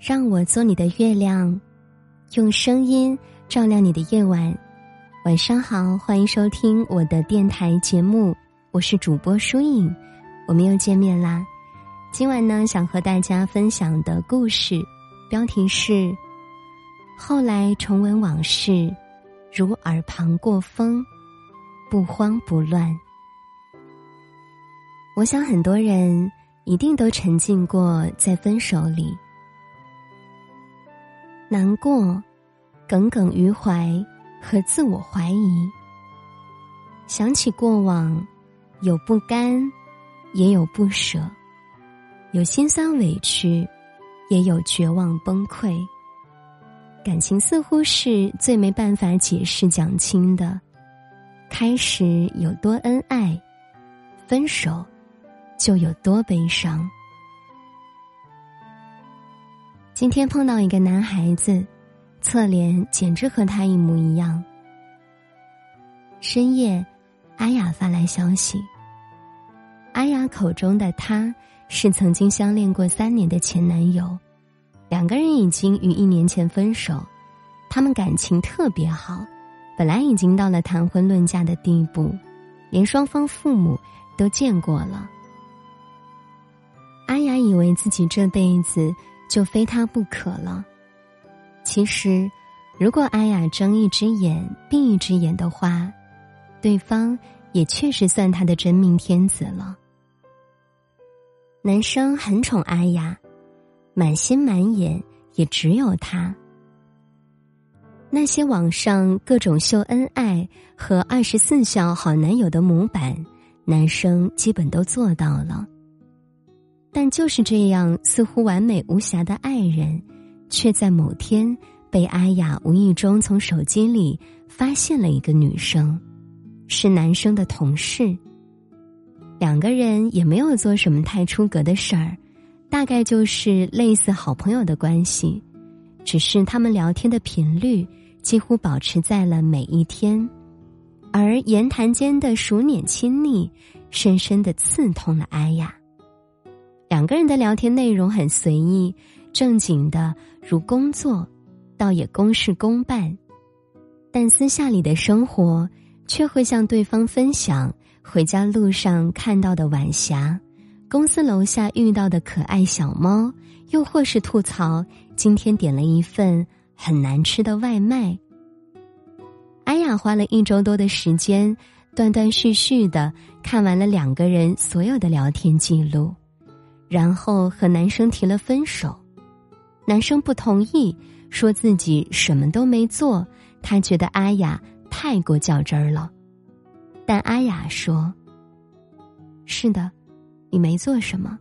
让我做你的月亮，用声音照亮你的夜晚。晚上好，欢迎收听我的电台节目，我是主播舒影，我们又见面啦。今晚呢，想和大家分享的故事标题是：后来重温往事，如耳旁过风，不慌不乱。我想很多人一定都沉浸过在分手里。难过、耿耿于怀和自我怀疑。想起过往，有不甘，也有不舍，有心酸委屈，也有绝望崩溃。感情似乎是最没办法解释讲清的。开始有多恩爱，分手就有多悲伤。今天碰到一个男孩子，侧脸简直和他一模一样。深夜，阿雅发来消息。阿雅口中的他是曾经相恋过三年的前男友，两个人已经于一年前分手，他们感情特别好，本来已经到了谈婚论嫁的地步，连双方父母都见过了。阿雅以为自己这辈子。就非他不可了。其实，如果阿雅睁一只眼闭一只眼的话，对方也确实算他的真命天子了。男生很宠阿雅，满心满眼也只有他。那些网上各种秀恩爱和二十四孝好男友的模板，男生基本都做到了。但就是这样似乎完美无瑕的爱人，却在某天被阿雅无意中从手机里发现了一个女生，是男生的同事。两个人也没有做什么太出格的事儿，大概就是类似好朋友的关系，只是他们聊天的频率几乎保持在了每一天，而言谈间的熟稔亲昵，深深的刺痛了阿雅。两个人的聊天内容很随意，正经的如工作，倒也公事公办；但私下里的生活，却会向对方分享回家路上看到的晚霞，公司楼下遇到的可爱小猫，又或是吐槽今天点了一份很难吃的外卖。阿雅花了一周多的时间，断断续续的看完了两个人所有的聊天记录。然后和男生提了分手，男生不同意，说自己什么都没做，他觉得阿雅太过较真儿了。但阿雅说：“是的，你没做什么，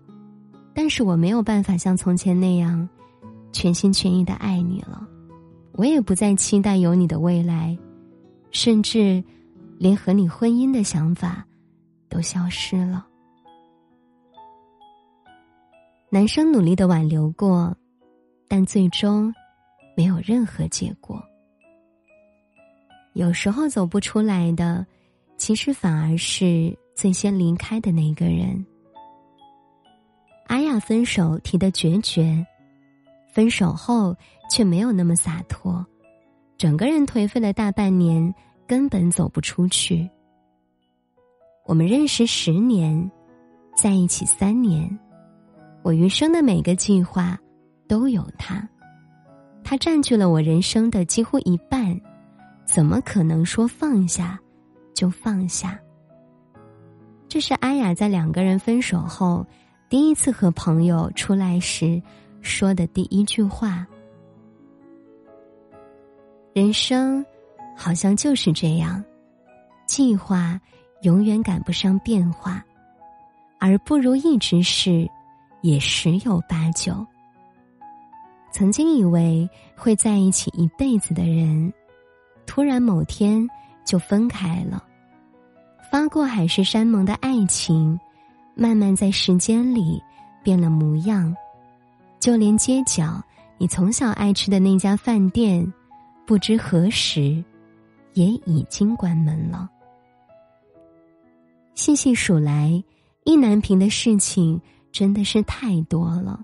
但是我没有办法像从前那样全心全意的爱你了，我也不再期待有你的未来，甚至连和你婚姻的想法都消失了。”男生努力的挽留过，但最终没有任何结果。有时候走不出来的，其实反而是最先离开的那个人。阿雅分手提的决绝，分手后却没有那么洒脱，整个人颓废了大半年，根本走不出去。我们认识十年，在一起三年。我余生的每个计划，都有他，他占据了我人生的几乎一半，怎么可能说放下就放下？这是阿雅在两个人分手后，第一次和朋友出来时说的第一句话。人生，好像就是这样，计划永远赶不上变化，而不如意之事。也十有八九。曾经以为会在一起一辈子的人，突然某天就分开了。发过海誓山盟的爱情，慢慢在时间里变了模样。就连街角你从小爱吃的那家饭店，不知何时也已经关门了。细细数来，意难平的事情。真的是太多了，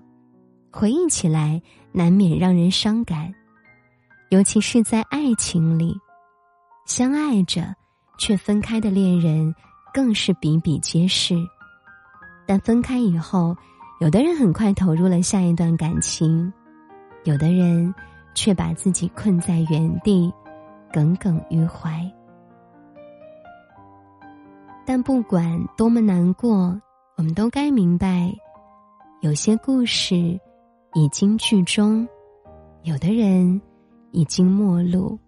回忆起来难免让人伤感，尤其是在爱情里，相爱着却分开的恋人更是比比皆是。但分开以后，有的人很快投入了下一段感情，有的人却把自己困在原地，耿耿于怀。但不管多么难过，我们都该明白，有些故事已经剧终，有的人已经陌路，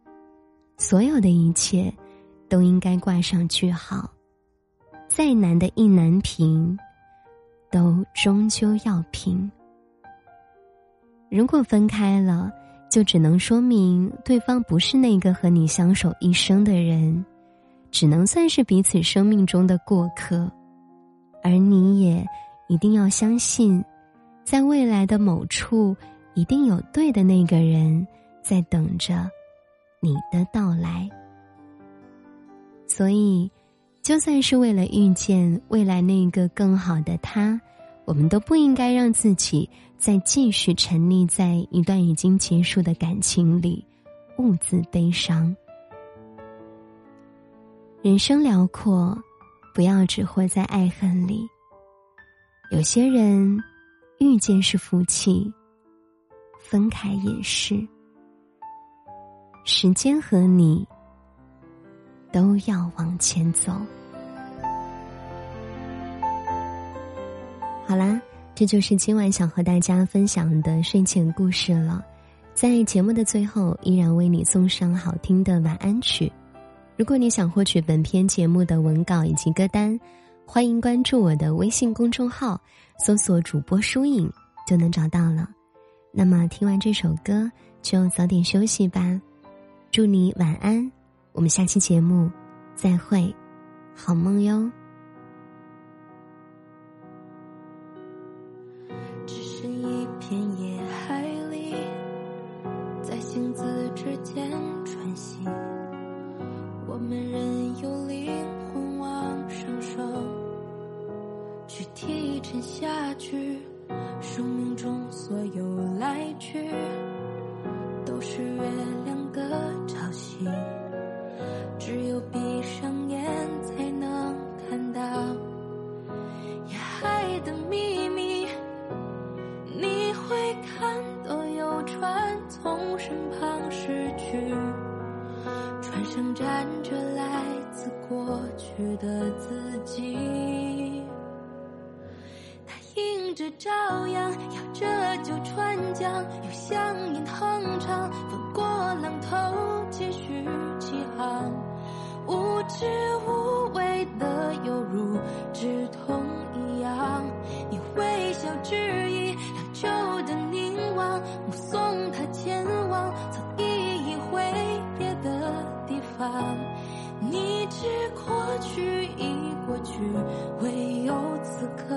所有的一切都应该挂上句号。再难的意难平，都终究要平。如果分开了，就只能说明对方不是那个和你相守一生的人。只能算是彼此生命中的过客，而你也一定要相信，在未来的某处，一定有对的那个人在等着你的到来。所以，就算是为了遇见未来那个更好的他，我们都不应该让自己再继续沉溺在一段已经结束的感情里，兀自悲伤。人生辽阔，不要只活在爱恨里。有些人遇见是福气，分开也是。时间和你都要往前走。好啦，这就是今晚想和大家分享的睡前故事了。在节目的最后，依然为你送上好听的晚安曲。如果你想获取本篇节目的文稿以及歌单，欢迎关注我的微信公众号，搜索“主播疏影”就能找到了。那么听完这首歌，就早点休息吧。祝你晚安，我们下期节目再会，好梦哟。只剩一片野海里，在星子之间穿行。我们沉下去。生命中所有来去，都是月亮的潮汐。只有闭上眼，才能看到夜海的秘密。你会看到有船从身旁驶去。船上站着来自过去的自己，着朝阳，摇着旧船桨，有香烟哼唱，翻过浪头，继续起航，无知无畏的，犹如止痛一样。你微笑致意，让旧的凝望，目送他前往曾依依挥别的地方。你知过去已过去，唯有此刻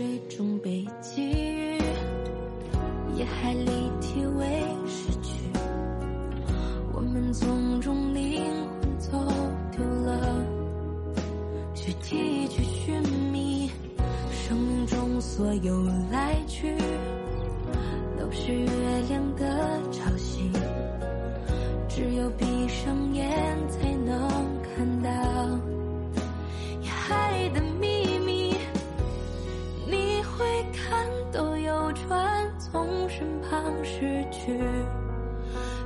水中被给予，夜海里体味失去，我们从中灵魂走丢了，去提去寻觅生命中所有来去。都是月亮的潮汐，只有闭上眼才身旁驶去，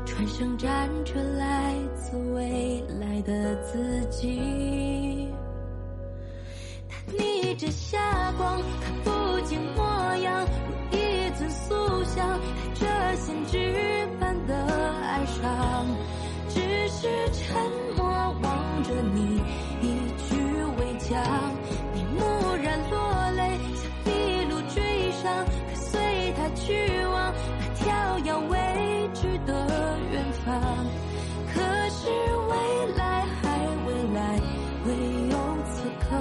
船上站着来自未来的自己。他逆着霞光，看不见模样。如一尊塑像带着先知般的哀伤，只是沉默望着你一句未讲，可是未来还未来唯有此刻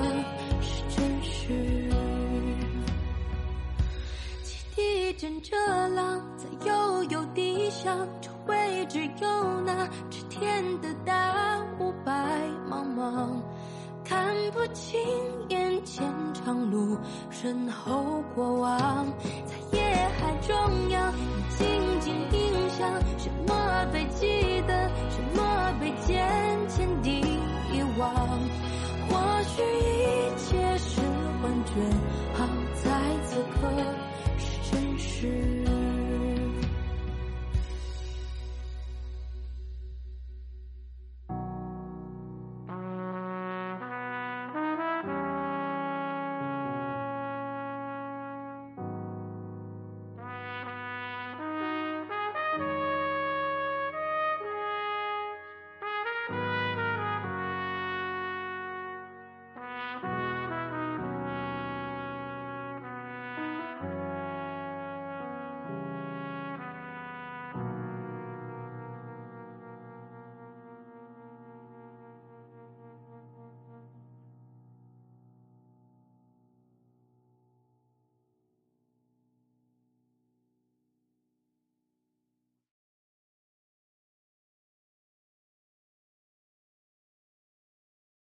是真实汽笛枕着浪在悠悠地响这回只有那只天的大雾白茫茫看不清眼前长路身后过往。也还重要，静静印象，什么被记得？